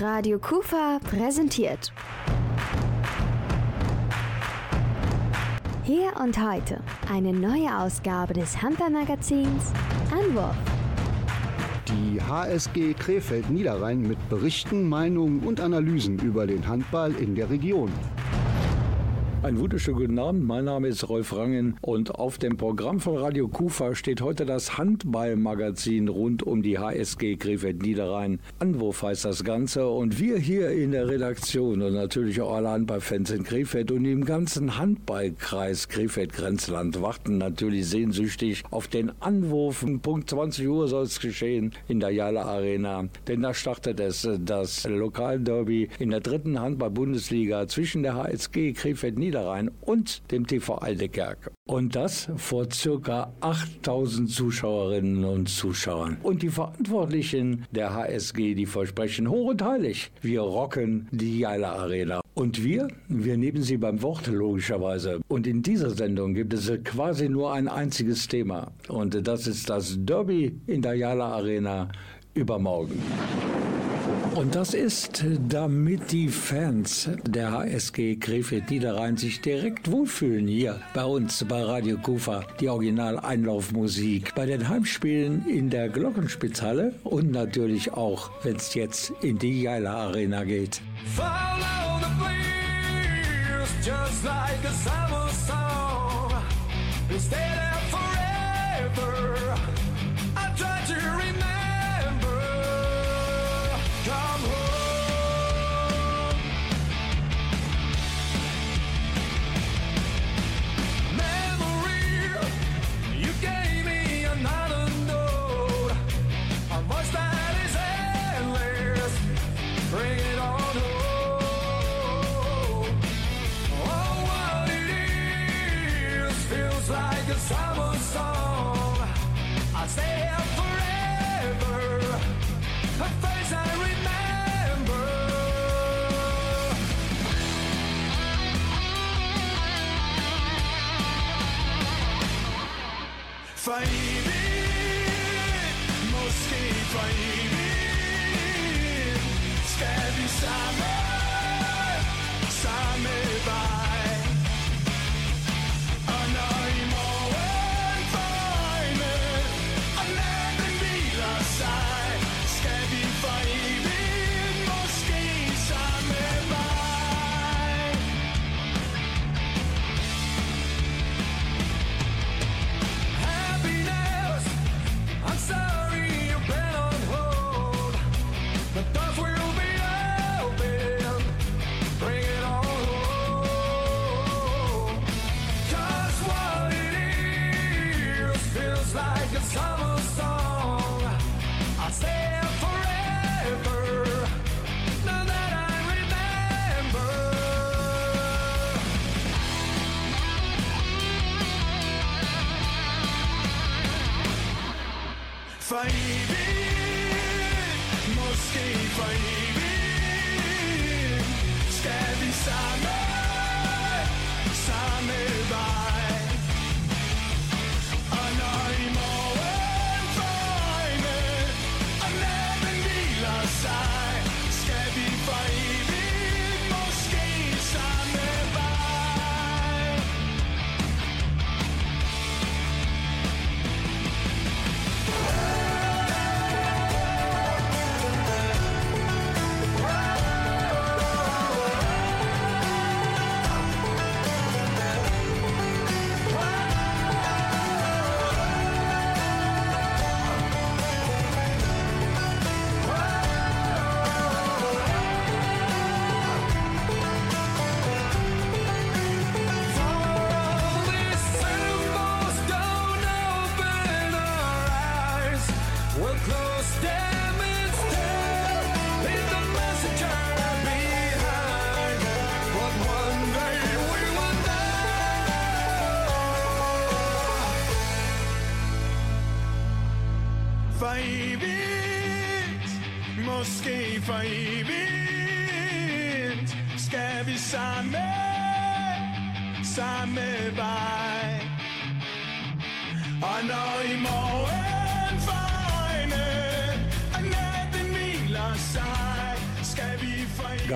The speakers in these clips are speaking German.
Radio Kufa präsentiert. Hier und heute eine neue Ausgabe des Handballmagazins Anwurf. Die HSG Krefeld Niederrhein mit Berichten, Meinungen und Analysen über den Handball in der Region. Ein wunderschönen guten Abend. Mein Name ist Rolf Rangen und auf dem Programm von Radio Kufa steht heute das Handballmagazin rund um die HSG Krefeld Niederrhein. Anwurf heißt das Ganze und wir hier in der Redaktion und natürlich auch alle Handballfans in Krefeld und im ganzen Handballkreis Krefeld-Grenzland warten natürlich sehnsüchtig auf den Anwurf. Punkt 20 Uhr soll es geschehen in der Jala Arena, denn da startet es das Lokalderby in der dritten Handball-Bundesliga zwischen der HSG Krefeld Niederrhein Niederrhein und dem TV Aldekerk. Und das vor circa 8000 Zuschauerinnen und Zuschauern. Und die Verantwortlichen der HSG, die versprechen hoch und heilig, wir rocken die Jaila Arena. Und wir, wir nehmen sie beim Wort logischerweise. Und in dieser Sendung gibt es quasi nur ein einziges Thema. Und das ist das Derby in der Jala Arena übermorgen. Und das ist, damit die Fans der HSG Krefeld Niederrhein sich direkt wohlfühlen hier bei uns bei Radio Kufa. Die Original-Einlaufmusik bei den Heimspielen in der Glockenspitzhalle und natürlich auch, wenn es jetzt in die Jaila Arena geht. Follow the players, just like a summer song. Stay there forever. I try to remember. For evigt, måske for evigt, skal vi sammen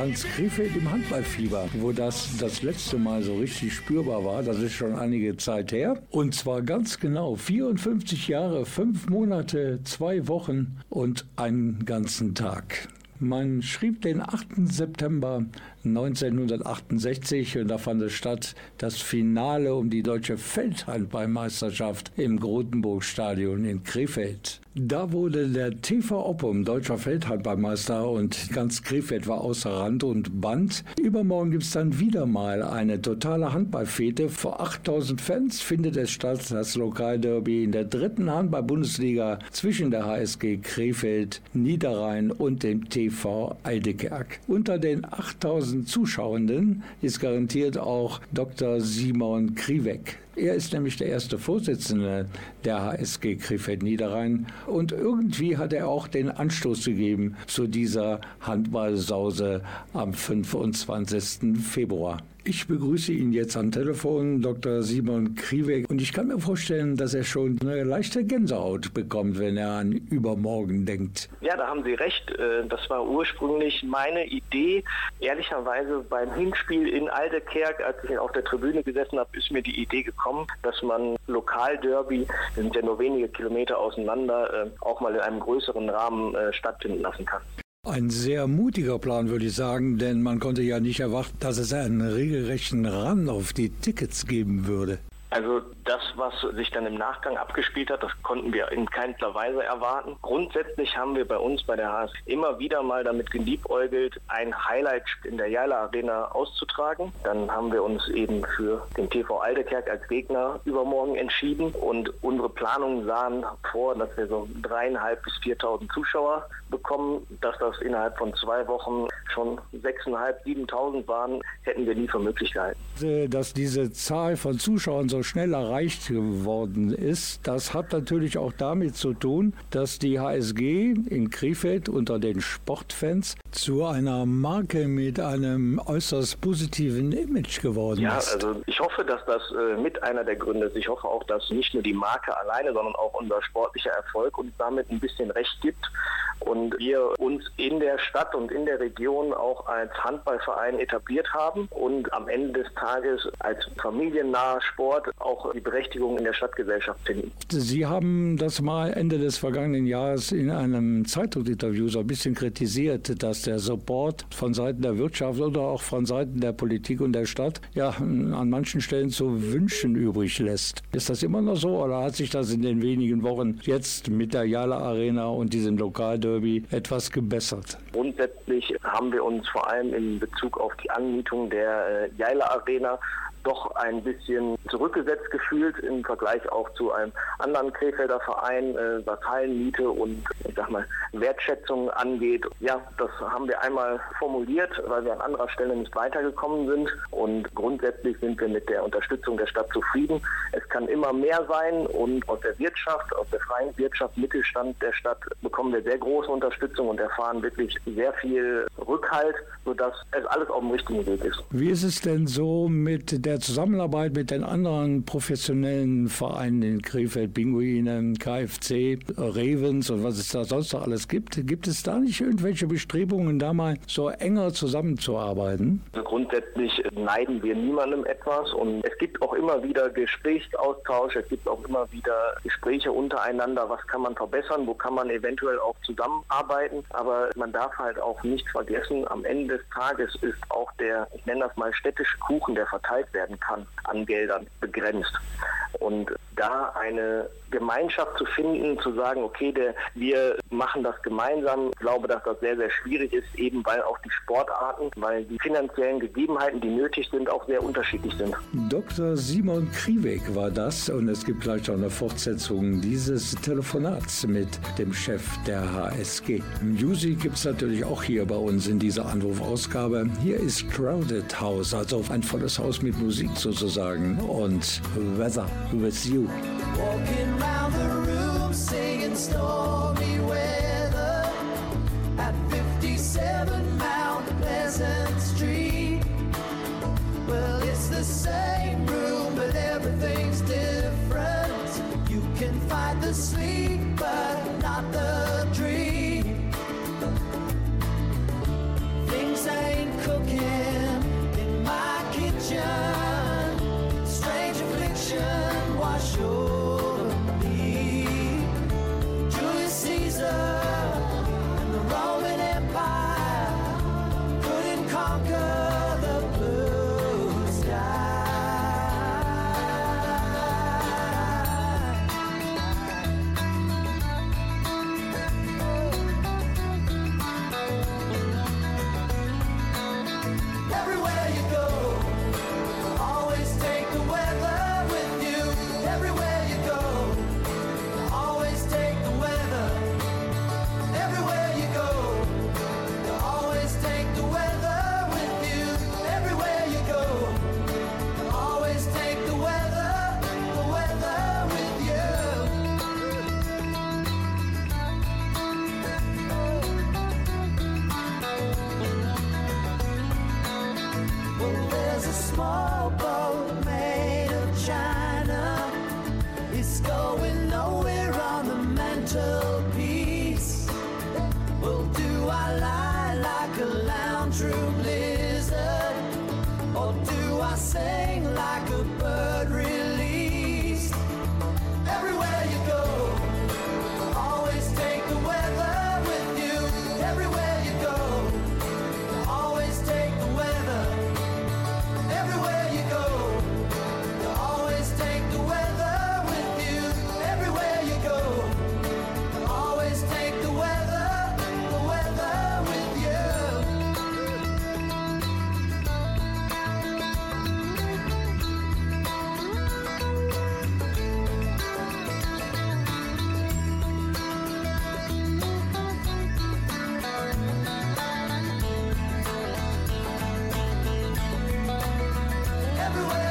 ganz Krefeld im Handballfieber, wo das das letzte Mal so richtig spürbar war. Das ist schon einige Zeit her. Und zwar ganz genau 54 Jahre, fünf Monate, zwei Wochen und einen ganzen Tag. Man schrieb den 8. September 1968 und da fand es statt das Finale um die deutsche Feldhandballmeisterschaft im Grotenburg-Stadion in Krefeld. Da wurde der TV Oppum deutscher Feldhandballmeister und ganz Krefeld war außer Rand und Band. Übermorgen gibt es dann wieder mal eine totale Handballfete. Vor 8000 Fans findet es statt, das Lokalderby in der dritten Handball-Bundesliga zwischen der HSG Krefeld, Niederrhein und dem TV Eidekerk. Unter den 8000 Zuschauenden ist garantiert auch Dr. Simon Kriwek. Er ist nämlich der erste Vorsitzende der HSG Krefeld Niederrhein und irgendwie hat er auch den Anstoß gegeben zu dieser Handballsause am 25. Februar. Ich begrüße ihn jetzt am Telefon, Dr. Simon Krieweg. Und ich kann mir vorstellen, dass er schon eine leichte Gänsehaut bekommt, wenn er an übermorgen denkt. Ja, da haben Sie recht. Äh, das war ursprünglich meine Idee. Ehrlicherweise beim Hinspiel in Aldekerk, als ich auf der Tribüne gesessen habe, ist mir die Idee gekommen, dass man Lokalderby, wir sind ja nur wenige Kilometer auseinander, äh, auch mal in einem größeren Rahmen äh, stattfinden lassen kann. Ein sehr mutiger Plan, würde ich sagen, denn man konnte ja nicht erwarten, dass es einen regelrechten Run auf die Tickets geben würde. Also das, was sich dann im Nachgang abgespielt hat, das konnten wir in keinster Weise erwarten. Grundsätzlich haben wir bei uns bei der HS immer wieder mal damit geliebäugelt, ein Highlight in der Jala Arena auszutragen. Dann haben wir uns eben für den TV Aldekerk als Gegner übermorgen entschieden und unsere Planungen sahen vor, dass wir so dreieinhalb bis 4.000 Zuschauer bekommen. Dass das innerhalb von zwei Wochen schon 6.500, 7.000 waren, hätten wir nie für möglich gehalten. Dass diese Zahl von Zuschauern so schnell erreicht geworden ist, das hat natürlich auch damit zu tun, dass die HSG in Krefeld unter den Sportfans zu einer Marke mit einem äußerst positiven Image geworden ja, ist. Ja, also ich hoffe, dass das äh, mit einer der Gründe ist. Ich hoffe auch, dass nicht nur die Marke alleine, sondern auch unser sportlicher Erfolg uns damit ein bisschen recht gibt und wir uns in der Stadt und in der Region auch als Handballverein etabliert haben und am Ende des Tages als familiennaher Sport auch die Berechtigung in der Stadtgesellschaft finden. Sie haben das mal Ende des vergangenen Jahres in einem Zeitungsinterview so ein bisschen kritisiert, dass der Support von Seiten der Wirtschaft oder auch von Seiten der Politik und der Stadt ja an manchen Stellen zu wünschen übrig lässt. Ist das immer noch so oder hat sich das in den wenigen Wochen jetzt mit der Jala Arena und diesem Lokalderby etwas gebessert? Grundsätzlich haben wir uns vor allem in Bezug auf die Anmietung der äh, Jaila Arena doch ein bisschen zurückgesetzt gefühlt im Vergleich auch zu einem anderen Krefelder Verein, äh, was Hallenmiete und ich sag mal Wertschätzung angeht. Ja, das haben wir einmal formuliert, weil wir an anderer Stelle nicht weitergekommen sind und grundsätzlich sind wir mit der Unterstützung der Stadt zufrieden. Es kann immer mehr sein und aus der Wirtschaft, aus der freien Wirtschaft, Mittelstand der Stadt bekommen wir sehr große Unterstützung und erfahren wirklich sehr viel Rückhalt, sodass es alles auf dem richtigen Weg ist. Wie ist es denn so mit der der Zusammenarbeit mit den anderen professionellen Vereinen in Krefeld, Pinguinen, KFC, Ravens und was es da sonst noch alles gibt, gibt es da nicht irgendwelche Bestrebungen, da mal so enger zusammenzuarbeiten? Also grundsätzlich neiden wir niemandem etwas und es gibt auch immer wieder Gesprächsaustausch, es gibt auch immer wieder Gespräche untereinander, was kann man verbessern, wo kann man eventuell auch zusammenarbeiten, aber man darf halt auch nicht vergessen, am Ende des Tages ist auch der, ich nenne das mal städtische Kuchen, der verteilt wird werden kann an Geldern begrenzt. Und da eine Gemeinschaft zu finden, zu sagen, okay, der, wir machen das gemeinsam, ich glaube, dass das sehr, sehr schwierig ist, eben weil auch die Sportarten, weil die finanziellen Gegebenheiten, die nötig sind, auch sehr unterschiedlich sind. Dr. Simon Krieweg war das und es gibt gleich auch eine Fortsetzung dieses Telefonats mit dem Chef der HSG. Music gibt es natürlich auch hier bei uns in dieser Anrufausgabe. Hier ist Crowded House, also ein volles Haus mit Musik Musik sozusagen und Weather with You. Walking round the room singing stormy weather at 57 Mount Pleasant Street. Well, it's the same room, but everything's different. You can the sleep, but not the dream. Things ain't cooking in my kitchen wash over. Julius Caesar and the Roman Empire couldn't conquer. Everywhere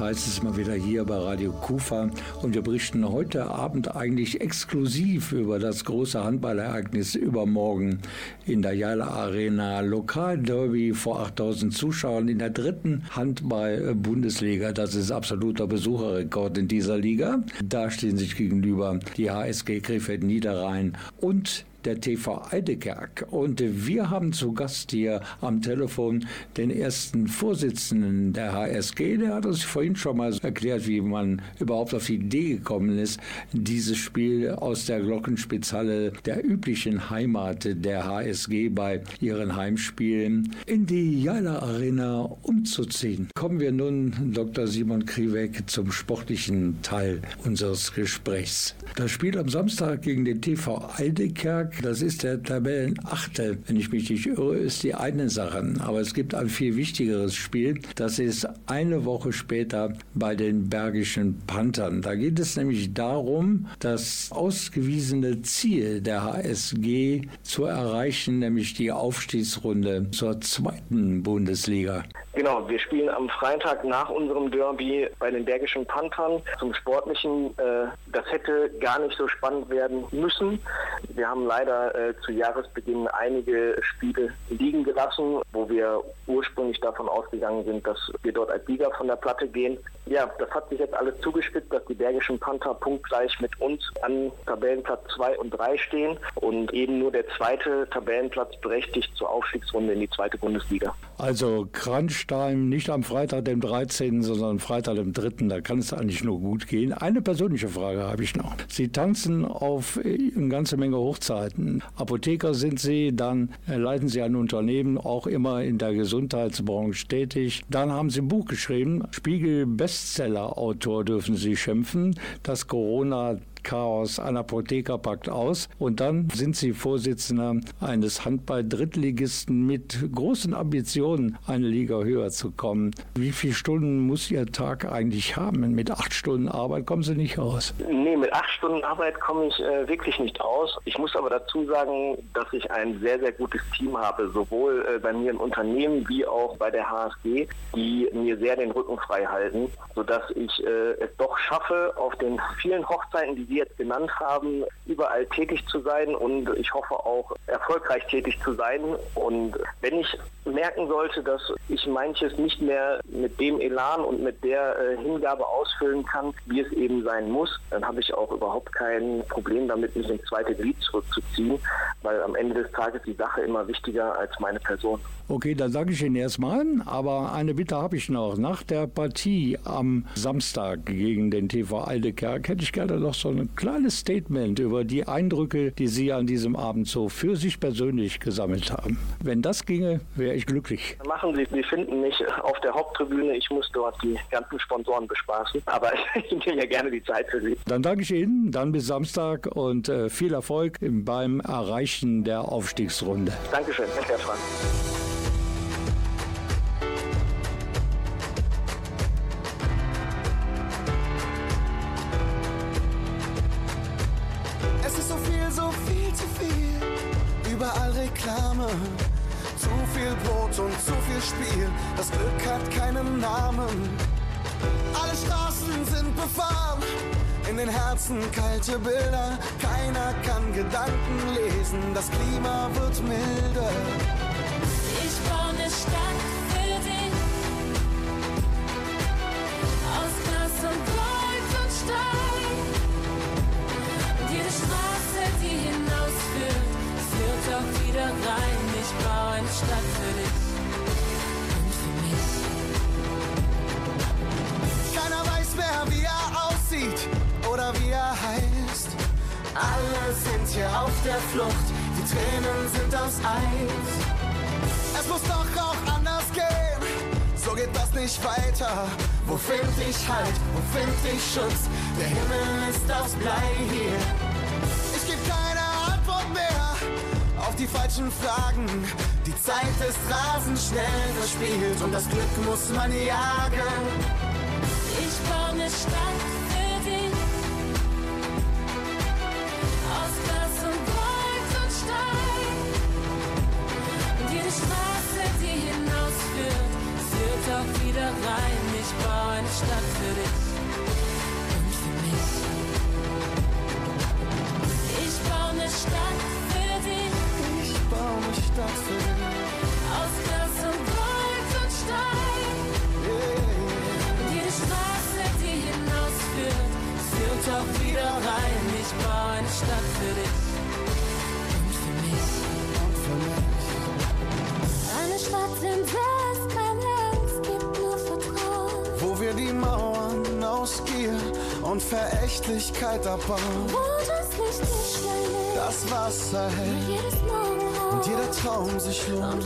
heißt es mal wieder hier bei Radio Kufa und wir berichten heute Abend eigentlich exklusiv über das große Handballereignis übermorgen in der Jala Arena. Lokalderby vor 8000 Zuschauern in der dritten Handball-Bundesliga. Das ist absoluter Besucherrekord in dieser Liga. Da stehen sich gegenüber die HSG Krefeld Niederrhein und der TV Eidekerk. Und wir haben zu Gast hier am Telefon den ersten Vorsitzenden der HSG. Der hat uns vorhin schon mal erklärt, wie man überhaupt auf die Idee gekommen ist, dieses Spiel aus der Glockenspitzhalle der üblichen Heimat der HSG bei ihren Heimspielen in die Jala Arena umzuziehen. Kommen wir nun, Dr. Simon Kriwek, zum sportlichen Teil unseres Gesprächs. Das Spiel am Samstag gegen den TV Eidekerk das ist der Tabellenachte, wenn ich mich nicht irre, ist die eine Sache. Aber es gibt ein viel wichtigeres Spiel. Das ist eine Woche später bei den Bergischen Panthern. Da geht es nämlich darum, das ausgewiesene Ziel der HSG zu erreichen, nämlich die Aufstiegsrunde zur zweiten Bundesliga. Genau, wir spielen am Freitag nach unserem Derby bei den Bergischen Panthern zum Sportlichen. Äh, das hätte gar nicht so spannend werden müssen. Wir haben leider äh, zu Jahresbeginn einige Spiele liegen gelassen, wo wir ursprünglich davon ausgegangen sind, dass wir dort als Sieger von der Platte gehen. Ja, das hat sich jetzt alles zugespitzt, dass die Bergischen Panther punktgleich mit uns an Tabellenplatz 2 und 3 stehen und eben nur der zweite Tabellenplatz berechtigt zur Aufstiegsrunde in die zweite Bundesliga. Also Kranstein nicht am Freitag, dem 13., sondern Freitag, dem 3., da kann es eigentlich nur gut gehen. Eine persönliche Frage habe ich noch. Sie tanzen auf eine ganze Menge Hochzeiten. Apotheker sind Sie, dann leiten Sie ein Unternehmen, auch immer in der Gesundheitsbranche tätig. Dann haben Sie ein Buch geschrieben, Spiegel Bestseller-Autor dürfen Sie schimpfen, das Corona Chaos. Ein Apotheker packt aus und dann sind Sie Vorsitzender eines Handball-Drittligisten mit großen Ambitionen, eine Liga höher zu kommen. Wie viele Stunden muss Ihr Tag eigentlich haben? Mit acht Stunden Arbeit kommen Sie nicht aus? Nee, mit acht Stunden Arbeit komme ich äh, wirklich nicht aus. Ich muss aber dazu sagen, dass ich ein sehr, sehr gutes Team habe, sowohl äh, bei mir im Unternehmen wie auch bei der HSG, die mir sehr den Rücken frei halten, sodass ich äh, es doch schaffe, auf den vielen Hochzeiten, die Sie jetzt genannt haben, überall tätig zu sein und ich hoffe auch erfolgreich tätig zu sein. Und wenn ich merken sollte, dass ich manches nicht mehr mit dem Elan und mit der äh, Hingabe ausfüllen kann, wie es eben sein muss, dann habe ich auch überhaupt kein Problem damit, mich ins zweite Glied zurückzuziehen, weil am Ende des Tages die Sache immer wichtiger als meine Person. Okay, dann sage ich Ihnen erstmal, aber eine Bitte habe ich noch. Nach der Partie am Samstag gegen den TV Aldekerk hätte ich gerne noch so ein kleines Statement über die Eindrücke, die Sie an diesem Abend so für sich persönlich gesammelt haben. Wenn das ginge, wäre ich glücklich. Machen Sie, Sie finden mich auf der Haupttribüne. Ich muss dort die ganzen Sponsoren bespaßen, aber ich nehme ja gerne die Zeit für Sie. Dann danke ich Ihnen, dann bis Samstag und äh, viel Erfolg beim Erreichen der Aufstiegsrunde. Dankeschön, Herr Frank. Überall Reklame. Zu viel Brot und zu viel Spiel. Das Glück hat keinen Namen. Alle Straßen sind befahren. In den Herzen kalte Bilder. Keiner kann Gedanken lesen. Das Klima wird milder. Ich baue eine Stadt für dich. Aus Glas und Gold und Stein. Und Straße, die hinausführt, führt auch wieder rein. Ich baue eine Stadt für dich und für mich. Keiner weiß mehr, wie er aussieht oder wie er heißt. Alle sind hier auf der Flucht, die Tränen sind aus Eis. Es muss doch auch anders gehen, so geht das nicht weiter. Wo find ich Halt, wo find ich Schutz? Der Himmel ist aus Blei hier. Die falschen Fragen. Die Zeit ist rasend schnell verspielt und das Glück muss man jagen. Ich baue eine Stadt für dich. Aus Glas und Gold und Stein. Und jede Straße, die hinausführt, führt auch wieder rein. Ich baue eine Stadt für dich und für mich. Ich baue eine Stadt baue eine Stadt für dich. Aus Glas und Gold und Stein. Und jede Straße, die hinausführt, führt auch wieder rein. Ich baue eine Stadt für dich und für mich. Und für mich. Eine Stadt, der es kein Angst gibt, nur Vertrauen. Wo wir die Mauern aus Gier und Verächtlichkeit abbauen. Wo das Licht nicht schnell ist, Das Wasser hält jedes Morgenrot. Jeder Traum sich lohnt.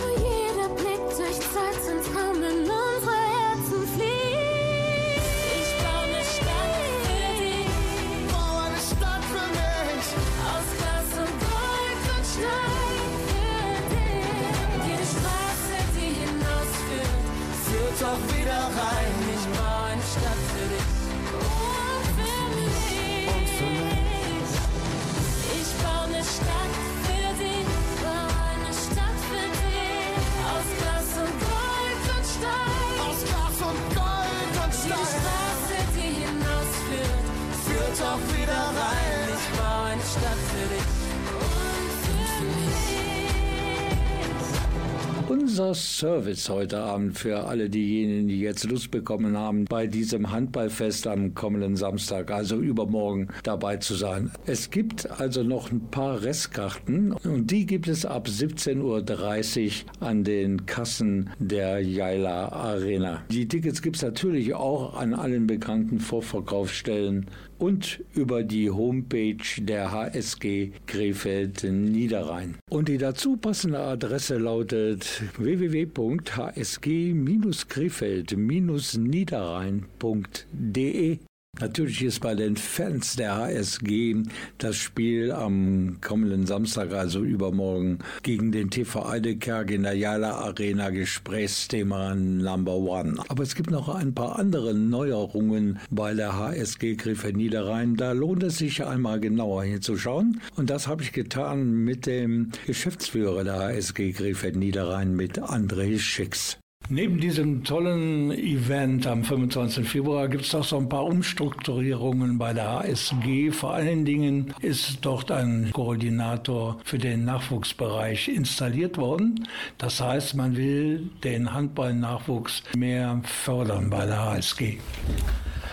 Unser Service heute Abend für alle diejenigen, die jetzt Lust bekommen haben, bei diesem Handballfest am kommenden Samstag, also übermorgen, dabei zu sein. Es gibt also noch ein paar Restkarten und die gibt es ab 17.30 Uhr an den Kassen der Jaila Arena. Die Tickets gibt es natürlich auch an allen bekannten Vorverkaufsstellen und über die Homepage der HSG Krefeld Niederrhein. Und die dazu passende Adresse lautet www.hsg-krefeld-niederrhein.de. Natürlich ist bei den Fans der HSG das Spiel am kommenden Samstag, also übermorgen, gegen den TV Eidekerk in der Jala Arena Gesprächsthema Number One. Aber es gibt noch ein paar andere Neuerungen bei der HSG Krefeld Niederrhein. Da lohnt es sich einmal genauer hinzuschauen. Und das habe ich getan mit dem Geschäftsführer der HSG Krefeld Niederrhein, mit André Schicks. Neben diesem tollen Event am 25. Februar gibt es auch so ein paar Umstrukturierungen bei der HSG. Vor allen Dingen ist dort ein Koordinator für den Nachwuchsbereich installiert worden. Das heißt, man will den Handballnachwuchs mehr fördern bei der HSG.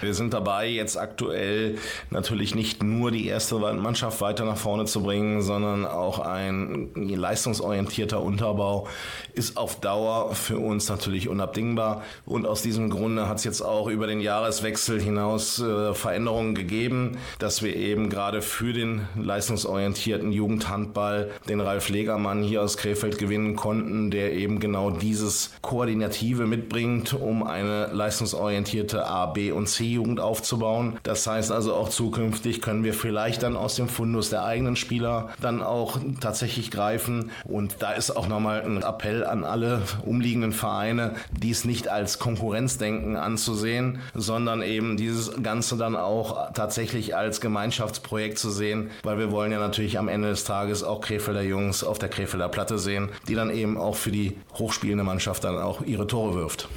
Wir sind dabei, jetzt aktuell natürlich nicht nur die erste Mannschaft weiter nach vorne zu bringen, sondern auch ein leistungsorientierter Unterbau ist auf Dauer für uns natürlich unabdingbar. Und aus diesem Grunde hat es jetzt auch über den Jahreswechsel hinaus äh, Veränderungen gegeben, dass wir eben gerade für den leistungsorientierten Jugendhandball den Ralf Legermann hier aus Krefeld gewinnen konnten, der eben genau dieses Koordinative mitbringt, um eine leistungsorientierte A, B und C-Jugend aufzubauen. Das heißt also auch zukünftig können wir vielleicht dann aus dem Fundus der eigenen Spieler dann auch tatsächlich greifen. Und da ist auch nochmal ein Appell an alle umliegenden Vereine, dies nicht als Konkurrenzdenken anzusehen, sondern eben dieses Ganze dann auch tatsächlich als Gemeinschaftsprojekt zu sehen, weil wir wollen ja natürlich am Ende des Tages auch Krefelder Jungs auf der Krefelder Platte sehen, die dann eben auch für die hochspielende Mannschaft dann auch ihre Tore wirft.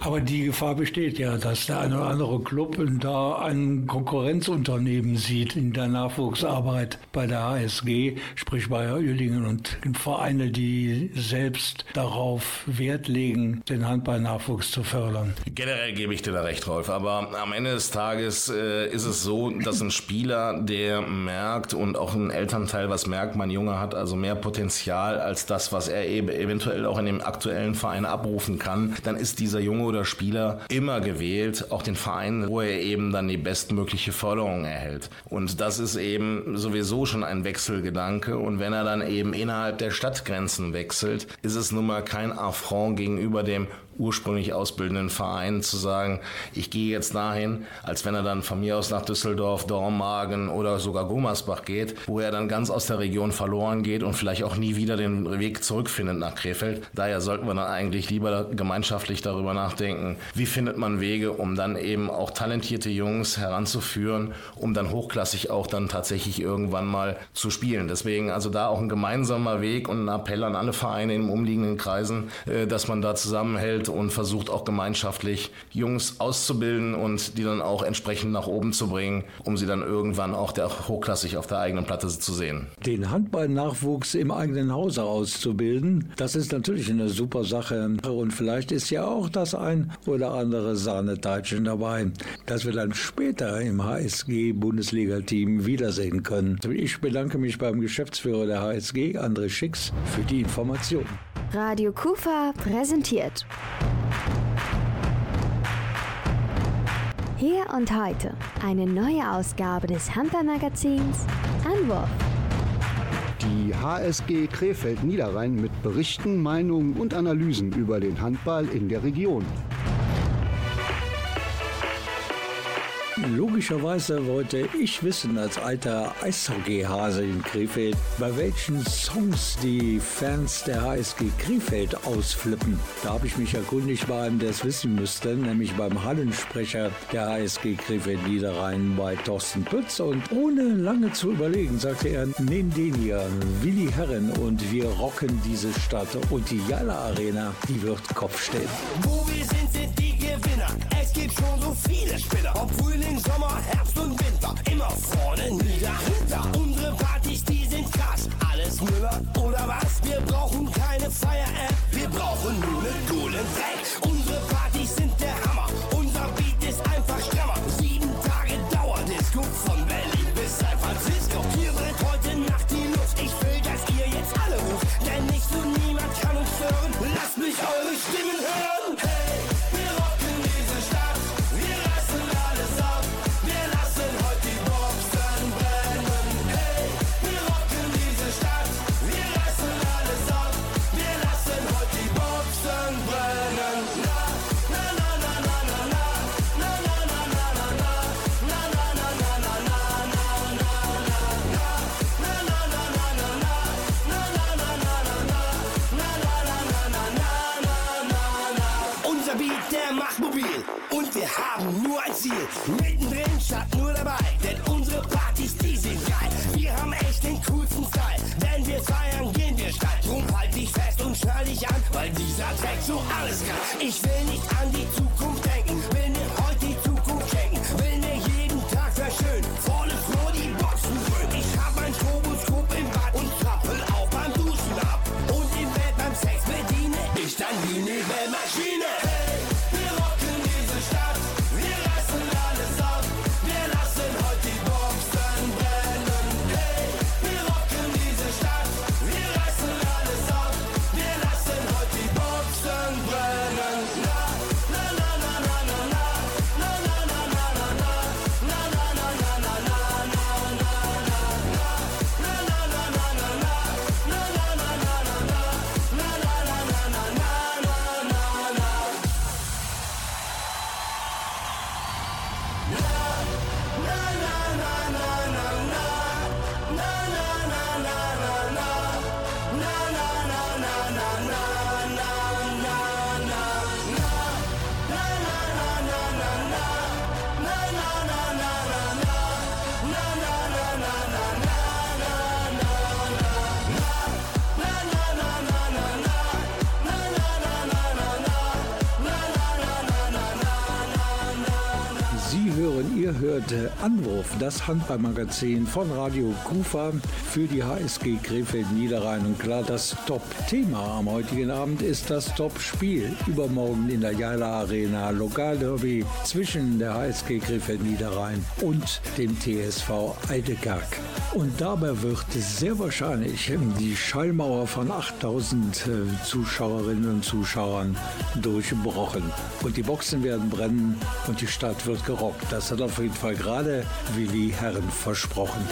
Aber die Gefahr besteht ja, dass der eine oder andere Club da ein Konkurrenzunternehmen sieht in der Nachwuchsarbeit bei der HSG, sprich bei Uerdingen und Vereine, die selbst darauf Wert legen, den Handballnachwuchs zu fördern. Generell gebe ich dir da recht, Rolf, aber am Ende des Tages äh, ist es so, dass ein Spieler, der merkt und auch ein Elternteil was merkt, mein Junge hat also mehr Potenzial als das, was er eben eventuell auch in dem aktuellen Verein abrufen kann, dann ist dieser Junge oder Spieler immer gewählt, auch den Verein, wo er eben dann die bestmögliche Förderung erhält. Und das ist eben sowieso schon ein Wechselgedanke und wenn er dann eben innerhalb der Stadtgrenzen wechselt, ist es nun mal kein Affront gegenüber dem ursprünglich ausbildenden Verein zu sagen, ich gehe jetzt dahin, als wenn er dann von mir aus nach Düsseldorf, Dormagen oder sogar Gummersbach geht, wo er dann ganz aus der Region verloren geht und vielleicht auch nie wieder den Weg zurückfindet nach Krefeld. Daher sollten wir dann eigentlich lieber gemeinschaftlich darüber nachdenken, wie findet man Wege, um dann eben auch talentierte Jungs heranzuführen, um dann hochklassig auch dann tatsächlich irgendwann mal zu spielen. Deswegen also da auch ein gemeinsamer Weg und ein Appell an alle Vereine in umliegenden Kreisen, äh, dass man da zusammenhält und versucht auch gemeinschaftlich Jungs auszubilden und die dann auch entsprechend nach oben zu bringen, um sie dann irgendwann auch der hochklassig auf der eigenen Platte zu sehen. Den Handballnachwuchs im eigenen Hause auszubilden, das ist natürlich eine super Sache und vielleicht ist ja auch das ein oder andere Sahneteilchen dabei, dass wir dann später im HSG Bundesliga-Team wiedersehen können. Ich bedanke mich beim Geschäftsführer der HSG, André Schicks, für die Information. Radio Kufa präsentiert. Hier und heute eine neue Ausgabe des Handballmagazins Anwurf. Die HSG Krefeld Niederrhein mit Berichten, Meinungen und Analysen über den Handball in der Region. Logischerweise wollte ich wissen, als alter Eishockey-Hase in Krefeld, bei welchen Songs die Fans der HSG Krefeld ausflippen. Da habe ich mich erkundigt bei einem, der es wissen müsste, nämlich beim Hallensprecher der HSG Krefeld Niederrhein bei Thorsten Pütz. Und ohne lange zu überlegen, sagte er, nehmen den hier, Willi Herren, und wir rocken diese Stadt. Und die Jalla Arena, die wird Kopf stehen. Wo Spinner. Ob Frühling, Sommer, Herbst und Winter. Immer vorne, nie dahinter. Unsere Partys, die sind krass. Alles Müller oder was? Ziel. Mittendrin statt nur dabei, denn unsere Partys, die sind geil. Wir haben echt den coolsten Style. Wenn wir feiern, gehen wir steil. Drum halt dich fest und schnall dich an, weil dieser Track so alles kann. Ich will nicht an die Zukunft Handballmagazin von Radio Kufa für die HSG Krefeld Niederrhein. Und klar, das Top-Thema am heutigen Abend ist das Top-Spiel. Übermorgen in der Jaila Arena, Lokalderby zwischen der HSG Krefeld Niederrhein und dem TSV Eidekerk. Und dabei wird sehr wahrscheinlich die Schallmauer von 8000 äh, Zuschauerinnen und Zuschauern durchbrochen. Und die Boxen werden brennen und die Stadt wird gerockt. Das hat auf jeden Fall gerade Willi Herren versprochen.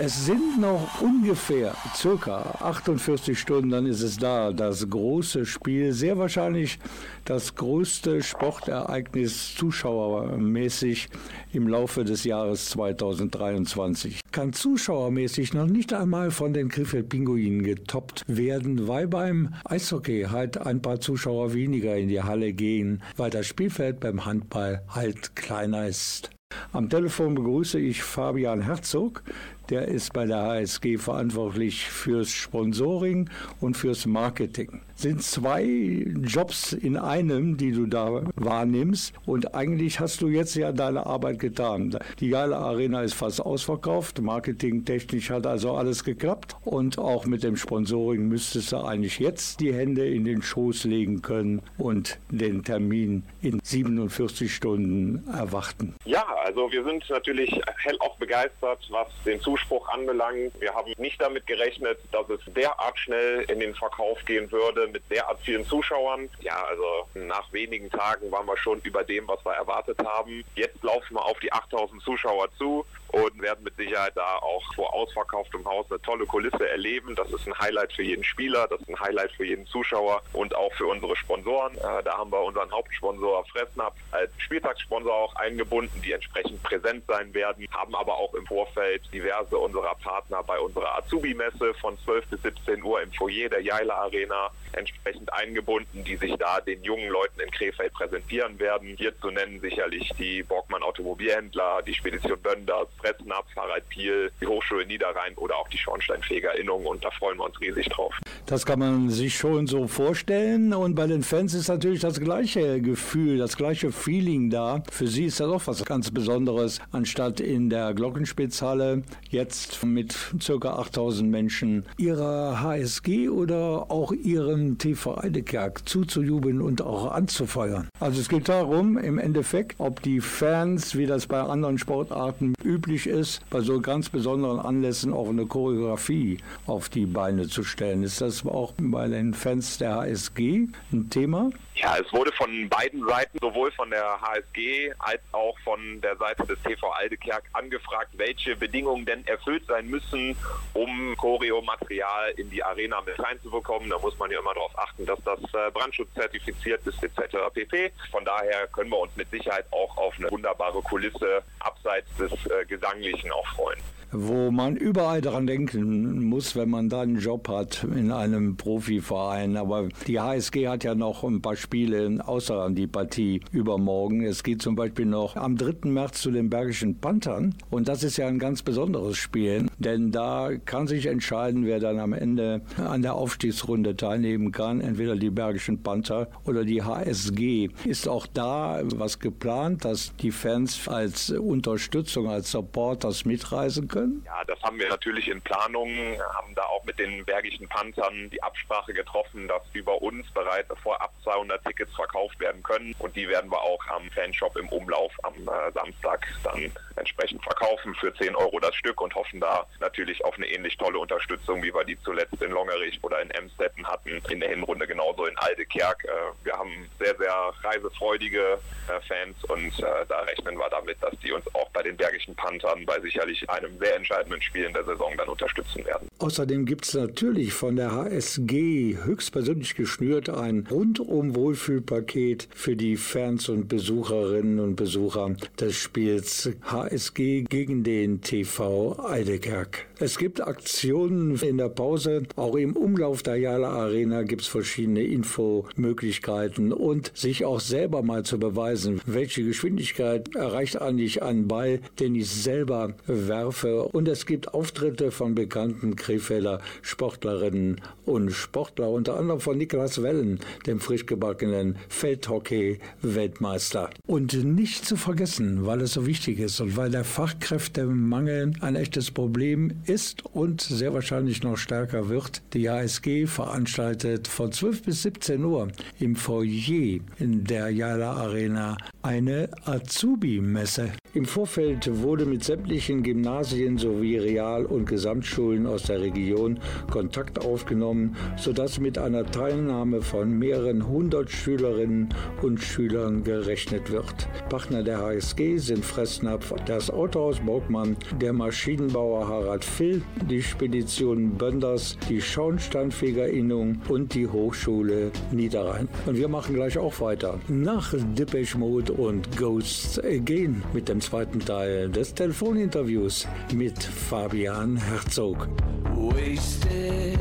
Es sind noch ungefähr circa 48 Stunden, dann ist es da. Das große Spiel, sehr wahrscheinlich das größte Sportereignis zuschauermäßig im Laufe des Jahres 2023. Kann zuschauermäßig noch nicht einmal von den Krefeld Pinguinen getoppt werden, weil beim Eishockey halt ein paar Zuschauer weniger in die Halle gehen, weil das Spielfeld beim Handball halt kleiner ist. Am Telefon begrüße ich Fabian Herzog. Der ist bei der HSG verantwortlich fürs Sponsoring und fürs Marketing. Sind zwei Jobs in einem, die du da wahrnimmst. Und eigentlich hast du jetzt ja deine Arbeit getan. Die Geile Arena ist fast ausverkauft. Marketingtechnisch hat also alles geklappt. Und auch mit dem Sponsoring müsstest du eigentlich jetzt die Hände in den Schoß legen können und den Termin in 47 Stunden erwarten. Ja, also wir sind natürlich hellauf begeistert, was den Zuspruch anbelangt. Wir haben nicht damit gerechnet, dass es derart schnell in den Verkauf gehen würde mit derart vielen Zuschauern. Ja, also nach wenigen Tagen waren wir schon über dem, was wir erwartet haben. Jetzt laufen wir auf die 8000 Zuschauer zu und werden mit Sicherheit da auch vor ausverkauftem Haus eine tolle Kulisse erleben. Das ist ein Highlight für jeden Spieler, das ist ein Highlight für jeden Zuschauer und auch für unsere Sponsoren. Äh, da haben wir unseren Hauptsponsor Fressnapf als Spieltagssponsor auch eingebunden, die entsprechend präsent sein werden, haben aber auch im Vorfeld diverse unserer Partner bei unserer Azubi-Messe von 12 bis 17 Uhr im Foyer der Jaila Arena entsprechend eingebunden, die sich da den jungen Leuten in Krefeld präsentieren werden. Hier zu nennen sicherlich die Borgmann Automobilhändler, die Spedition Bönders, Fressnapf, Harald Piel, die Hochschule Niederrhein oder auch die Schornsteinfeger Innung und da freuen wir uns riesig drauf. Das kann man sich schon so vorstellen und bei den Fans ist natürlich das gleiche Gefühl, das gleiche Feeling da. Für sie ist das auch was ganz Besonderes, anstatt in der Glockenspitzhalle jetzt mit ca. 8000 Menschen ihrer HSG oder auch ihrem TV Eidekerk zuzujubeln und auch anzufeuern. Also es geht darum, im Endeffekt, ob die Fans, wie das bei anderen Sportarten üblich ist, bei so ganz besonderen Anlässen auch eine Choreografie auf die Beine zu stellen. Ist das auch bei den Fans der HSG ein Thema? Ja, es wurde von beiden Seiten, sowohl von der HSG als auch von der Seite des TV Aldekerk angefragt, welche Bedingungen denn erfüllt sein müssen, um Choreo-Material in die Arena mit reinzubekommen. Da muss man ja immer darauf achten, dass das äh, brandschutzzertifiziert ist etc. pp. Von daher können wir uns mit Sicherheit auch auf eine wunderbare Kulisse abseits des äh, Gesanglichen auch freuen wo man überall daran denken muss, wenn man da einen Job hat in einem Profiverein. Aber die HSG hat ja noch ein paar Spiele außer die Partie übermorgen. Es geht zum Beispiel noch am 3. März zu den Bergischen Panthern. Und das ist ja ein ganz besonderes Spiel, denn da kann sich entscheiden, wer dann am Ende an der Aufstiegsrunde teilnehmen kann. Entweder die Bergischen Panther oder die HSG. Ist auch da was geplant, dass die Fans als Unterstützung, als Supporters mitreisen können? Ja, das haben wir natürlich in Planung, haben da auch mit den Bergischen Panthern die Absprache getroffen, dass über uns bereits vorab 200 Tickets verkauft werden können und die werden wir auch am Fanshop im Umlauf am äh, Samstag dann entsprechend verkaufen für 10 Euro das Stück und hoffen da natürlich auf eine ähnlich tolle Unterstützung, wie wir die zuletzt in Longerich oder in Emstetten hatten, in der Hinrunde genauso in Aldekerk. Äh, wir haben sehr, sehr reisefreudige äh, Fans und äh, da rechnen wir damit, dass die uns auch bei den Bergischen Panthern bei sicherlich einem sehr sehr entscheidenden Spielen der Saison dann unterstützen werden. Außerdem gibt es natürlich von der HSG höchstpersönlich geschnürt ein rundum Wohlfühlpaket für die Fans und Besucherinnen und Besucher des Spiels HSG gegen den TV Eidekerk. Es gibt Aktionen in der Pause, auch im Umlauf der Jala Arena gibt es verschiedene Infomöglichkeiten und sich auch selber mal zu beweisen, welche Geschwindigkeit erreicht eigentlich ein Ball, den ich selber werfe. Und es gibt Auftritte von bekannten Krefelder Sportlerinnen und Sportler, unter anderem von Niklas Wellen, dem frisch gebackenen Feldhockey-Weltmeister. Und nicht zu vergessen, weil es so wichtig ist und weil der Fachkräftemangel ein echtes Problem ist und sehr wahrscheinlich noch stärker wird, die HSG veranstaltet von 12 bis 17 Uhr im Foyer in der Jala Arena eine Azubi-Messe. Im Vorfeld wurde mit sämtlichen Gymnasien sowie Real- und Gesamtschulen aus der Region Kontakt aufgenommen, sodass mit einer Teilnahme von mehreren hundert Schülerinnen und Schülern gerechnet wird. Partner der HSG sind Fressnapf, das Autohaus Borgmann, der Maschinenbauer Harald Phil, die Spedition Bönders, die Schornsteinfegerinnung und die Hochschule Niederrhein. Und wir machen gleich auch weiter. Nach Depeche Mode und Ghosts Again mit dem zweiten Teil des Telefoninterviews mit Fabian Herzog. Wasted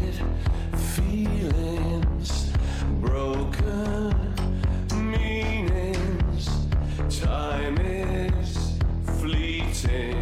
feelings, broken meanings. Time is fleeting.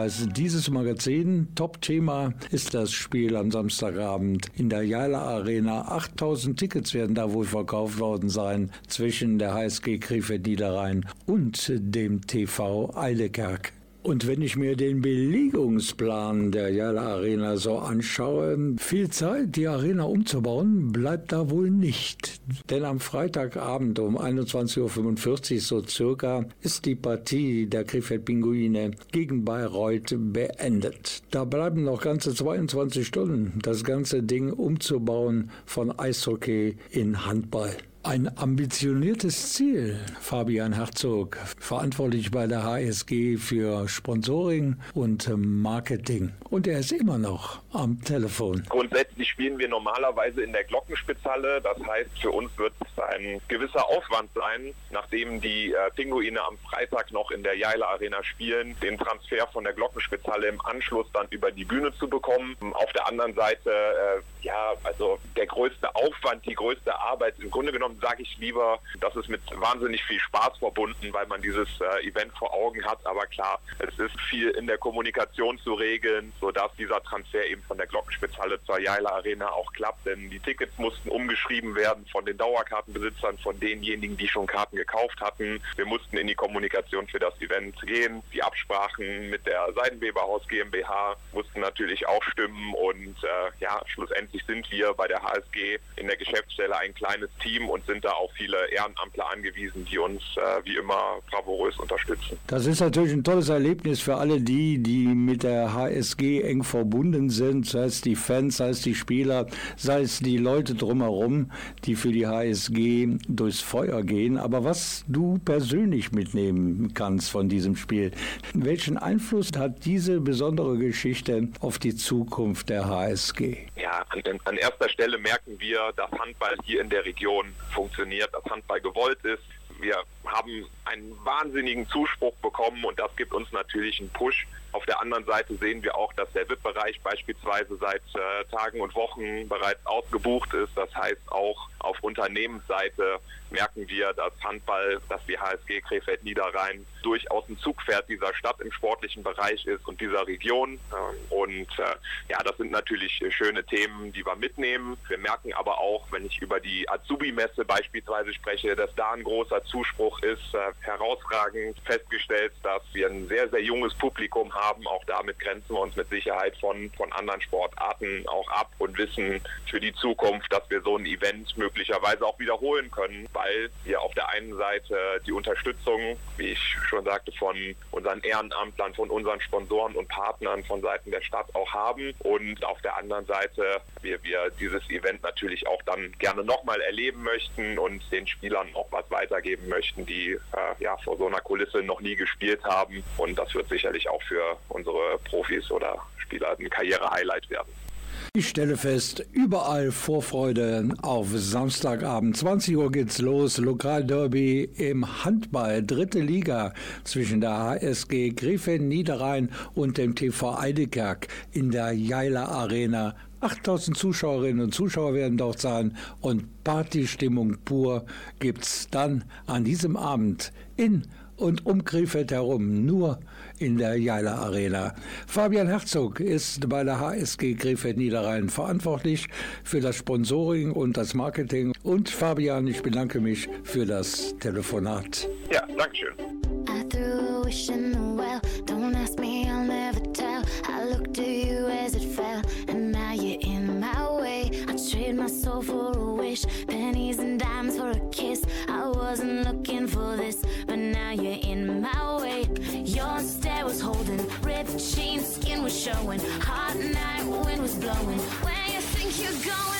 Hinweis, dieses Magazin, Top-Thema, ist das Spiel am Samstagabend in der Jala Arena. 8000 Tickets werden da wohl verkauft worden sein zwischen der HSG Krefeld Niederrhein und dem TV Eilekerk. Und wenn ich mir den Belegungsplan der Jala Arena so anschaue, viel Zeit, die Arena umzubauen, bleibt da wohl nicht. Denn am Freitagabend um 21.45 Uhr so circa ist die Partie der Krefeld Pinguine gegen Bayreuth beendet. Da bleiben noch ganze 22 Stunden, das ganze Ding umzubauen von Eishockey in Handball. Ein ambitioniertes Ziel, Fabian Herzog, verantwortlich bei der HSG für Sponsoring und Marketing. Und er ist immer noch am Telefon. Grundsätzlich spielen wir normalerweise in der Glockenspitzhalle. Das heißt, für uns wird es ein gewisser Aufwand sein, nachdem die äh, Pinguine am Freitag noch in der Jaila Arena spielen, den Transfer von der Glockenspitzhalle im Anschluss dann über die Bühne zu bekommen. Auf der anderen Seite, äh, ja, also der größte Aufwand, die größte Arbeit, im Grunde genommen sage ich lieber, das ist mit wahnsinnig viel Spaß verbunden, weil man dieses äh, Event vor Augen hat. Aber klar, es ist viel in der Kommunikation zu regeln, sodass dieser Transfer eben von der Glockenspitzhalle zur Jaila Arena auch klappt. Denn die Tickets mussten umgeschrieben werden von den Dauerkartenbesitzern, von denjenigen, die schon Karten gekauft hatten. Wir mussten in die Kommunikation für das Event gehen. Die Absprachen mit der Seidenweberhaus GmbH mussten natürlich auch stimmen. Und äh, ja, schlussendlich sind wir bei der HSG in der Geschäftsstelle ein kleines Team und sind da auf viele Ehrenamtler angewiesen, die uns äh, wie immer bravourös unterstützen. Das ist natürlich ein tolles Erlebnis für alle die, die mit der HSG eng verbunden sind, sei es die Fans, sei es die Spieler, sei es die Leute drumherum, die für die HSG durchs Feuer gehen. Aber was du persönlich mitnehmen kannst von diesem Spiel, welchen Einfluss hat diese besondere Geschichte auf die Zukunft der HSG? Ja, an, an erster Stelle merken wir, dass Handball hier in der Region funktioniert, dass Handball gewollt ist. Wir haben einen wahnsinnigen Zuspruch bekommen und das gibt uns natürlich einen Push. Auf der anderen Seite sehen wir auch, dass der VIP-Bereich beispielsweise seit äh, Tagen und Wochen bereits ausgebucht ist. Das heißt, auch auf Unternehmensseite merken wir, dass Handball, dass die HSG Krefeld Niederrhein durchaus ein Zugpferd dieser Stadt im sportlichen Bereich ist und dieser Region. Ähm, und äh, ja, das sind natürlich schöne Themen, die wir mitnehmen. Wir merken aber auch, wenn ich über die Azubi-Messe beispielsweise spreche, dass da ein großer Zuspruch ist. Herausragend festgestellt, dass wir ein sehr, sehr junges Publikum haben. Auch damit grenzen wir uns mit Sicherheit von, von anderen Sportarten auch ab und wissen für die Zukunft, dass wir so ein Event möglicherweise auch wiederholen können, weil wir auf der einen Seite die Unterstützung, wie ich schon sagte, von unseren Ehrenamtlern, von unseren Sponsoren und Partnern von Seiten der Stadt auch haben und auf der anderen Seite wir, wir dieses Event natürlich auch dann gerne nochmal erleben möchten und den Spielern auch was weitergeben möchten, die äh, ja vor so einer Kulisse noch nie gespielt haben und das wird sicherlich auch für unsere Profis oder Spieler ein Karriere-Highlight werden. Ich stelle fest, überall Vorfreude auf Samstagabend. 20 Uhr geht's los. Lokalderby im Handball, dritte Liga zwischen der HSG Krefeld Niederrhein und dem TV Eidekerk in der Jaila Arena. 8000 Zuschauerinnen und Zuschauer werden dort sein und Partystimmung pur gibt's dann an diesem Abend in und um Krefeld herum, nur in der Jaila Arena. Fabian Herzog ist bei der HSG Krefeld Niederrhein verantwortlich für das Sponsoring und das Marketing. Und Fabian, ich bedanke mich für das Telefonat. Ja, Dankeschön. I threw a wish in the well. Don't ask was showing. Hot night, wind was blowing. Where you think you're going,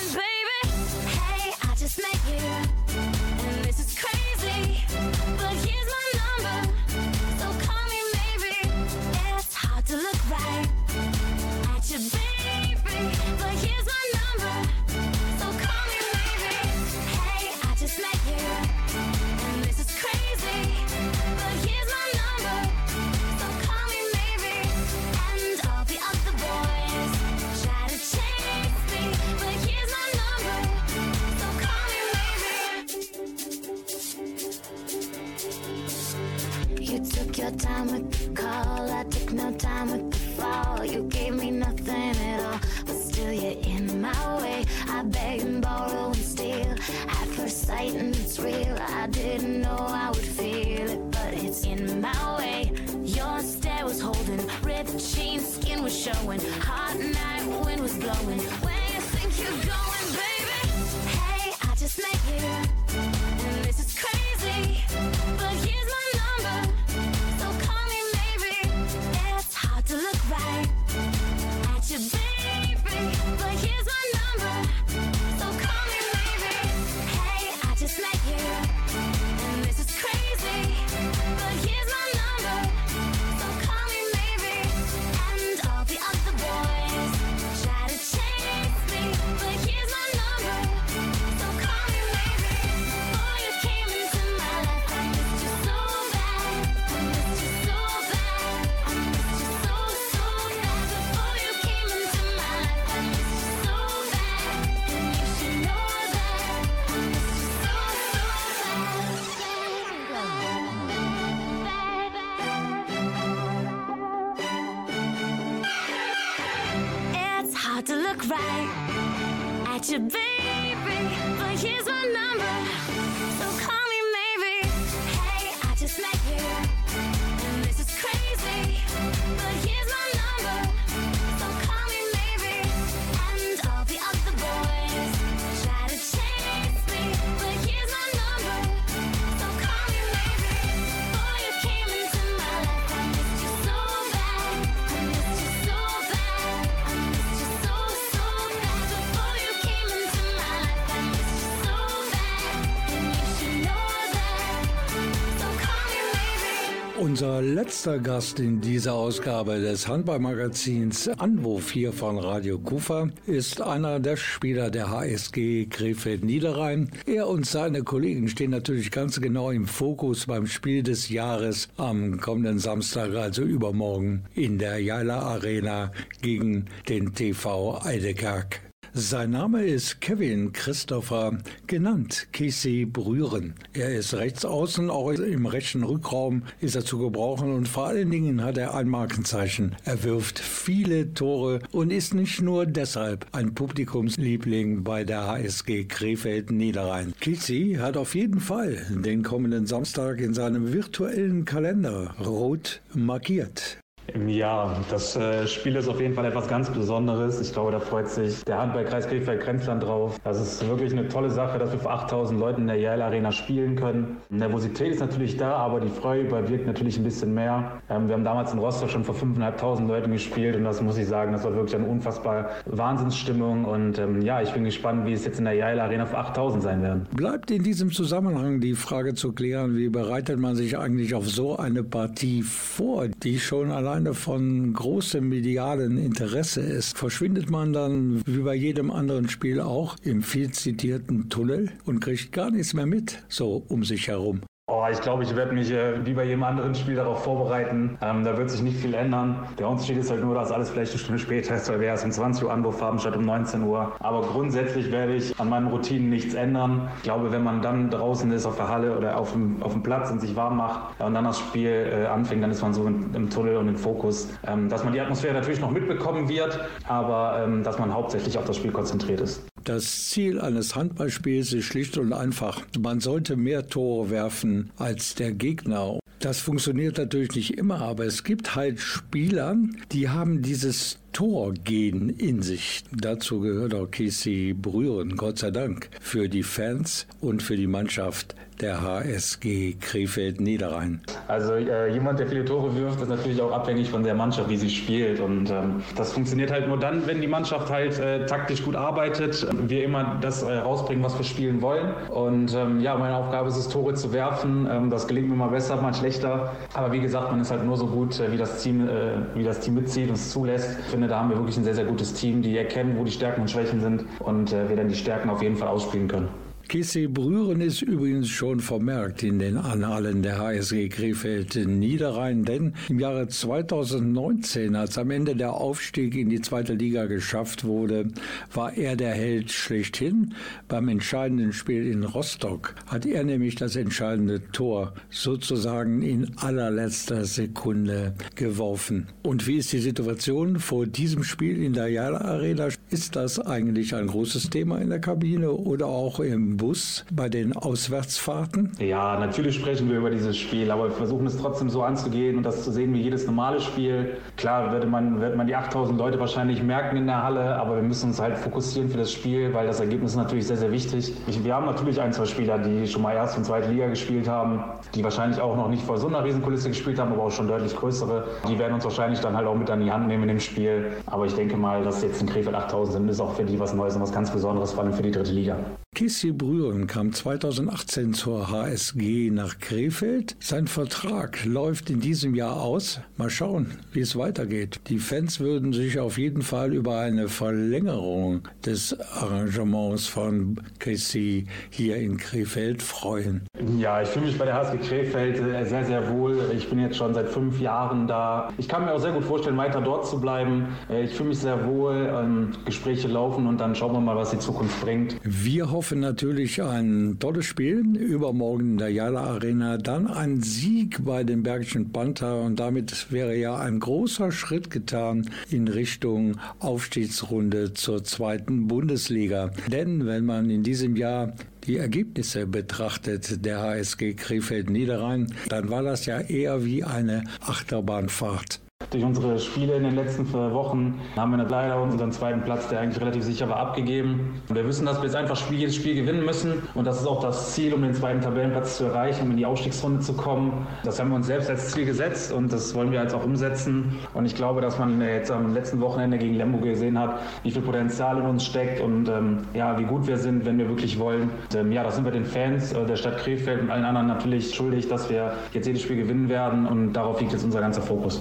Letzter Gast in dieser Ausgabe des Handballmagazins Anwurf hier von Radio Kufa ist einer der Spieler der HSG Krefeld Niederrhein. Er und seine Kollegen stehen natürlich ganz genau im Fokus beim Spiel des Jahres am kommenden Samstag, also übermorgen, in der Jaila Arena gegen den TV Eidekerk. Sein Name ist Kevin Christopher, genannt Casey Brühren. Er ist rechtsaußen, auch im rechten Rückraum ist er zu gebrauchen und vor allen Dingen hat er ein Markenzeichen. Er wirft viele Tore und ist nicht nur deshalb ein Publikumsliebling bei der HSG Krefeld Niederrhein. Casey hat auf jeden Fall den kommenden Samstag in seinem virtuellen Kalender rot markiert. Ja, das äh, Spiel ist auf jeden Fall etwas ganz Besonderes. Ich glaube, da freut sich der Handballkreis Krefeld-Grenzland drauf. Das ist wirklich eine tolle Sache, dass wir vor 8000 Leuten in der Yale Arena spielen können. Nervosität ist natürlich da, aber die Freude überwiegt natürlich ein bisschen mehr. Ähm, wir haben damals in Rostock schon vor 5.500 Leuten gespielt und das muss ich sagen, das war wirklich eine unfassbar Wahnsinnsstimmung. Und ähm, ja, ich bin gespannt, wie es jetzt in der Yale Arena vor 8000 sein werden. Bleibt in diesem Zusammenhang die Frage zu klären, wie bereitet man sich eigentlich auf so eine Partie vor, die schon alleine von großem medialen Interesse ist? Verschwindet man dann wie bei jedem anderen Spiel auch im viel zitierten Tunnel und kriegt gar nichts mehr mit, so um sich herum? Oh, ich glaube, ich werde mich äh, wie bei jedem anderen Spiel darauf vorbereiten. Ähm, da wird sich nicht viel ändern. Der Unterschied ist halt nur, dass alles vielleicht eine Stunde später ist, weil wir erst um 20 Uhr Anwurf haben statt um 19 Uhr. Aber grundsätzlich werde ich an meinen Routinen nichts ändern. Ich glaube, wenn man dann draußen ist auf der Halle oder auf dem, auf dem Platz und sich warm macht und dann das Spiel äh, anfängt, dann ist man so in, im Tunnel und im Fokus. Ähm, dass man die Atmosphäre natürlich noch mitbekommen wird, aber ähm, dass man hauptsächlich auf das Spiel konzentriert ist. Das Ziel eines Handballspiels ist schlicht und einfach. Man sollte mehr Tore werfen als der Gegner. Das funktioniert natürlich nicht immer, aber es gibt halt Spieler, die haben dieses Torgen in sich. Dazu gehört auch Casey Brühren, Gott sei Dank, für die Fans und für die Mannschaft der HSG Krefeld Niederrhein. Also äh, jemand, der viele Tore wirft, ist natürlich auch abhängig von der Mannschaft, wie sie spielt. Und ähm, das funktioniert halt nur dann, wenn die Mannschaft halt äh, taktisch gut arbeitet, wir immer das äh, rausbringen, was wir spielen wollen. Und ähm, ja, meine Aufgabe ist es, Tore zu werfen. Ähm, das gelingt mir mal besser, mal schlechter. Aber wie gesagt, man ist halt nur so gut, äh, wie das Team, äh, wie das Team mitzieht und es zulässt. Ich finde, da haben wir wirklich ein sehr, sehr gutes Team, die erkennen, wo die Stärken und Schwächen sind und äh, wir dann die Stärken auf jeden Fall ausspielen können. Kissy Brühren ist übrigens schon vermerkt in den Annalen der HSG Krefeld Niederrhein, denn im Jahre 2019, als am Ende der Aufstieg in die zweite Liga geschafft wurde, war er der Held schlechthin. Beim entscheidenden Spiel in Rostock hat er nämlich das entscheidende Tor sozusagen in allerletzter Sekunde geworfen. Und wie ist die Situation vor diesem Spiel in der Jala Arena? Ist das eigentlich ein großes Thema in der Kabine oder auch im Bus bei den Auswärtsfahrten? Ja, natürlich sprechen wir über dieses Spiel, aber wir versuchen es trotzdem so anzugehen und das zu sehen wie jedes normale Spiel. Klar würde man, wird man die 8000 Leute wahrscheinlich merken in der Halle, aber wir müssen uns halt fokussieren für das Spiel, weil das Ergebnis ist natürlich sehr, sehr wichtig. Ich, wir haben natürlich ein, zwei Spieler, die schon mal erst und zweite Liga gespielt haben, die wahrscheinlich auch noch nicht vor so einer Riesenkulisse gespielt haben, aber auch schon deutlich größere. Die werden uns wahrscheinlich dann halt auch mit an die Hand nehmen in dem Spiel. Aber ich denke mal, dass jetzt in Krefeld 8000 sind, ist auch für die was Neues und was ganz Besonderes, vor allem für die dritte Liga. Kissi Brühren kam 2018 zur HSG nach Krefeld. Sein Vertrag läuft in diesem Jahr aus. Mal schauen, wie es weitergeht. Die Fans würden sich auf jeden Fall über eine Verlängerung des Arrangements von Kissi hier in Krefeld freuen. Ja, ich fühle mich bei der HSG Krefeld äh, sehr, sehr wohl. Ich bin jetzt schon seit fünf Jahren da. Ich kann mir auch sehr gut vorstellen, weiter dort zu bleiben. Äh, Ich fühle mich sehr wohl. Ähm, Gespräche laufen und dann schauen wir mal, was die Zukunft bringt. Wir hoffen natürlich ein tolles Spiel. Übermorgen in der Jala Arena. Dann ein Sieg bei den Bergischen Panther. Und damit wäre ja ein großer Schritt getan in Richtung Aufstiegsrunde zur zweiten Bundesliga. Denn wenn man in diesem Jahr die Ergebnisse betrachtet der HSG Krefeld Niederrhein, dann war das ja eher wie eine Achterbahnfahrt. Durch unsere Spiele in den letzten Wochen haben wir leider unseren zweiten Platz, der eigentlich relativ sicher war, abgegeben. Wir wissen, dass wir jetzt einfach Spiel, jedes Spiel gewinnen müssen. Und das ist auch das Ziel, um den zweiten Tabellenplatz zu erreichen, um in die Aufstiegsrunde zu kommen. Das haben wir uns selbst als Ziel gesetzt und das wollen wir jetzt auch umsetzen. Und ich glaube, dass man jetzt am letzten Wochenende gegen Lemgo gesehen hat, wie viel Potenzial in uns steckt und ähm, ja, wie gut wir sind, wenn wir wirklich wollen. Und, ähm, ja, das sind wir den Fans äh, der Stadt Krefeld und allen anderen natürlich schuldig, dass wir jetzt jedes Spiel gewinnen werden. Und darauf liegt jetzt unser ganzer Fokus.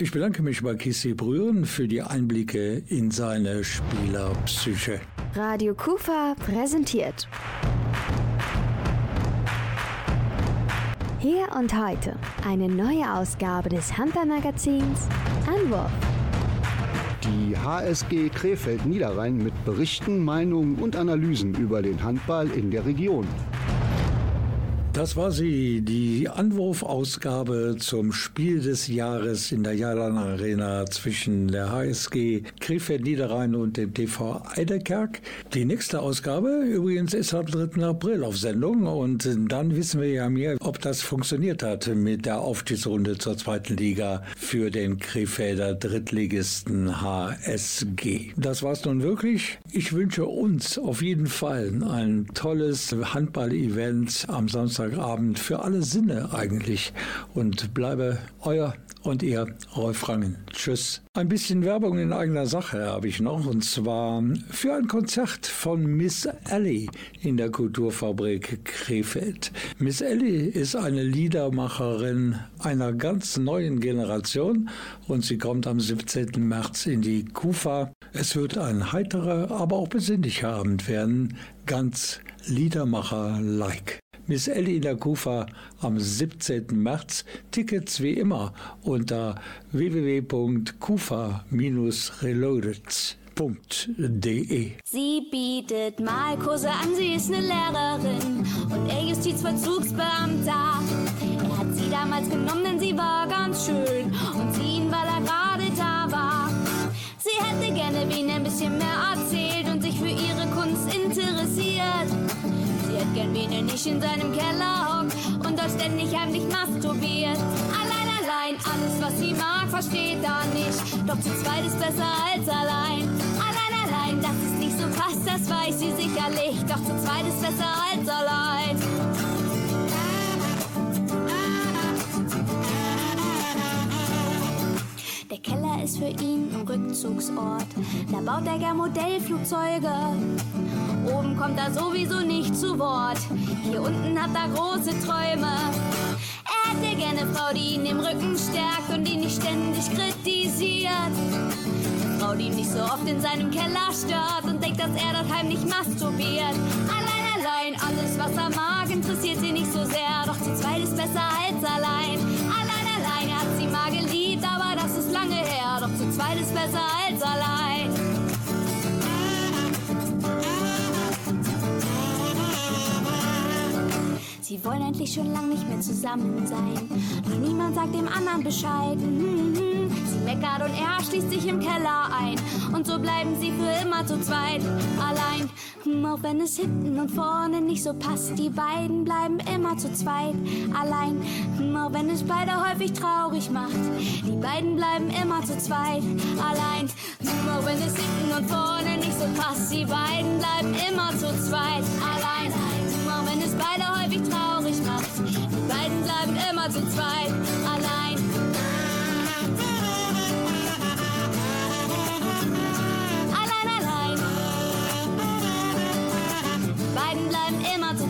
Ich bedanke mich bei Kissi Brühren für die Einblicke in seine Spielerpsyche. Radio Kufa präsentiert. Hier und heute eine neue Ausgabe des Handballmagazins Anwurf. Die HSG Krefeld Niederrhein mit Berichten, Meinungen und Analysen über den Handball in der Region. Das war sie, die Anwurfausgabe zum Spiel des Jahres in der Jalan Arena zwischen der HSG Krefeld Niederrhein und dem TV Eiderkerk. Die nächste Ausgabe übrigens ist am 3. April auf Sendung und dann wissen wir ja mehr, ob das funktioniert hat mit der Aufstiegsrunde zur zweiten Liga für den Krefelder Drittligisten HSG. Das war's nun wirklich. Ich wünsche uns auf jeden Fall ein tolles Handball-Event am Samstagabend für alle Sinne eigentlich und bleibe euer und ihr Rolf Rangen. Tschüss. Ein bisschen Werbung in eigener Sache habe ich noch und zwar für ein Konzert von Miss Ellie in der Kulturfabrik Krefeld. Miss Ellie ist eine Liedermacherin einer ganz neuen Generation und sie kommt am 17. März in die Kufa. Es wird ein heiterer, aber auch besinnlicher Abend werden, ganz Liedermacher-like. Miss Ellie in der Kufa am 17. März. Tickets wie immer unter www.kufa-reloaded.de. Sie bietet Malkurse an, sie ist eine Lehrerin und er Justizvollzugsbeamter. Er hat sie damals genommen, denn sie war ganz schön und sie ihn, weil er gerade da war. Sie hätte gerne wen ein bisschen mehr erzählt und sich für ihre Kunst interessiert. Hätte gern wen, der nicht in seinem Keller hockt und dort ständig heimlich masturbiert. Allein, allein, alles was sie mag, versteht er nicht. Doch zu zweit ist besser als allein. Allein, allein, dass es nicht so passt, das weiß sie sicherlich. Doch zu zweit ist besser als allein. Der Keller ist für ihn ein Rückzugsort. Da baut er gern Modellflugzeuge. Oben kommt er sowieso nicht zu Wort. Hier unten hat er große Träume. Er hätte gerne Frau, die ihn im Rücken stärkt und ihn nicht ständig kritisiert. Frau, die ihn nicht so oft in seinem Keller stört und denkt, dass er dort heimlich masturbiert. Allein, allein, alles was er mag, interessiert sie nicht Sie wollen endlich schon lang nicht mehr zusammen sein. Doch niemand sagt dem anderen Bescheid. Mhm. Sie meckert und er schließt sich im Keller ein. Und so bleiben sie für immer zu zweit allein. Hm, Auch wenn es hinten und vorne nicht so passt, die beiden bleiben immer zu zweit allein. Hm, Auch wenn es beide häufig traurig macht, die beiden bleiben immer zu zweit allein. Hm, Auch wenn es hinten und vorne nicht so passt, die beiden bleiben immer zu zweit allein einer häufig traurig macht. Die beiden bleiben immer zu zweit allein. Allein, allein. Die beiden bleiben immer zu